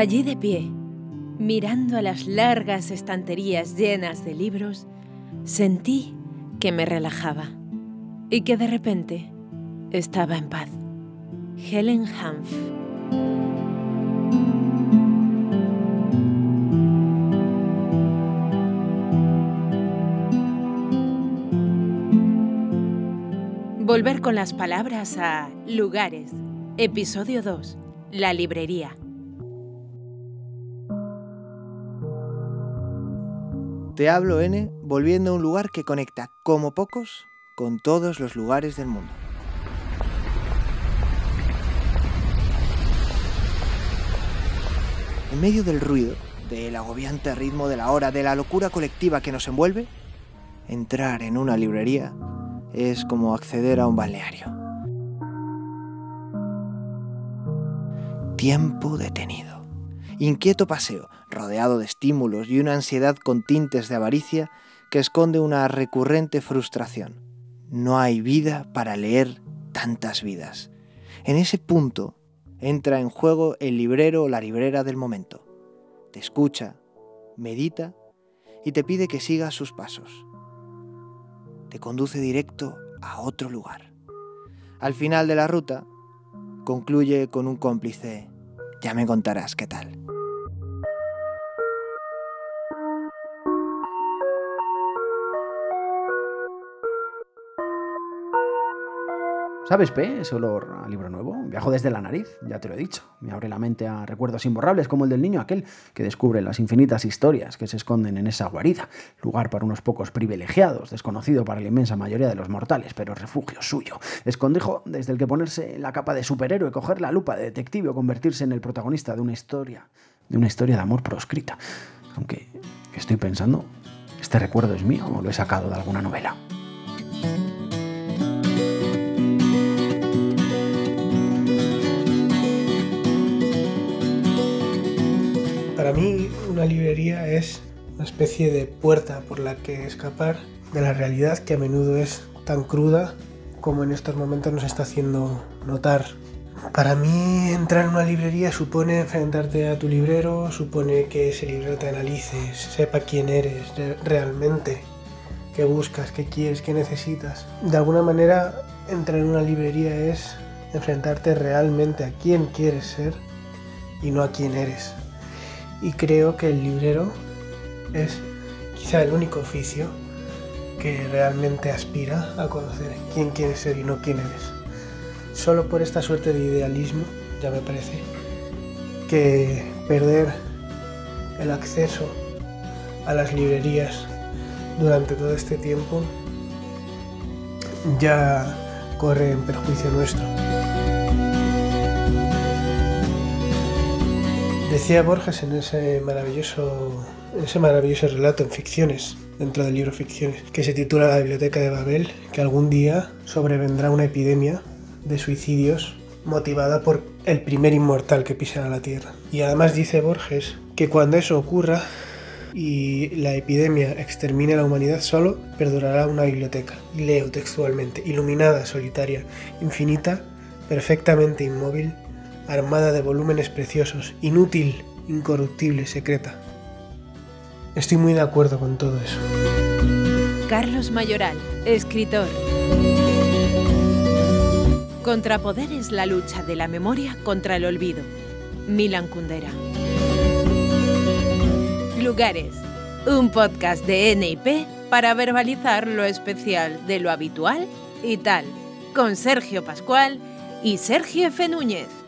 Allí de pie, mirando a las largas estanterías llenas de libros, sentí que me relajaba y que de repente estaba en paz. Helen Hanf. Volver con las palabras a lugares. Episodio 2. La librería. Te hablo N volviendo a un lugar que conecta como pocos con todos los lugares del mundo. En medio del ruido, del agobiante ritmo de la hora, de la locura colectiva que nos envuelve, entrar en una librería es como acceder a un balneario. Tiempo detenido. Inquieto paseo, rodeado de estímulos y una ansiedad con tintes de avaricia que esconde una recurrente frustración. No hay vida para leer tantas vidas. En ese punto entra en juego el librero o la librera del momento. Te escucha, medita y te pide que sigas sus pasos. Te conduce directo a otro lugar. Al final de la ruta, concluye con un cómplice. Ya me contarás qué tal. ¿Sabes, P? Ese olor a libro nuevo. Viajo desde la nariz, ya te lo he dicho. Me abre la mente a recuerdos imborrables como el del niño aquel que descubre las infinitas historias que se esconden en esa guarida. Lugar para unos pocos privilegiados, desconocido para la inmensa mayoría de los mortales, pero refugio suyo. Escondijo desde el que ponerse la capa de superhéroe, coger la lupa de detective o convertirse en el protagonista de una historia, de una historia de amor proscrita. Aunque estoy pensando, ¿este recuerdo es mío o lo he sacado de alguna novela? Para mí una librería es una especie de puerta por la que escapar de la realidad que a menudo es tan cruda como en estos momentos nos está haciendo notar. Para mí entrar en una librería supone enfrentarte a tu librero, supone que ese librero te analice, sepa quién eres realmente, qué buscas, qué quieres, qué necesitas. De alguna manera entrar en una librería es enfrentarte realmente a quién quieres ser y no a quién eres y creo que el librero es quizá el único oficio que realmente aspira a conocer quién quieres ser y no quién eres. Solo por esta suerte de idealismo, ya me parece, que perder el acceso a las librerías durante todo este tiempo ya corre en perjuicio nuestro. Decía Borges en ese maravilloso, ese maravilloso relato en ficciones, dentro del libro Ficciones, que se titula La Biblioteca de Babel, que algún día sobrevendrá una epidemia de suicidios motivada por el primer inmortal que pisará la Tierra. Y además dice Borges que cuando eso ocurra y la epidemia extermine a la humanidad, solo perdurará una biblioteca. Y leo textualmente, iluminada, solitaria, infinita, perfectamente inmóvil, armada de volúmenes preciosos, inútil, incorruptible, secreta. Estoy muy de acuerdo con todo eso. Carlos Mayoral, escritor. Contrapoder es la lucha de la memoria contra el olvido. Milan Kundera. Lugares, un podcast de NIP para verbalizar lo especial de lo habitual y tal, con Sergio Pascual y Sergio F. Núñez.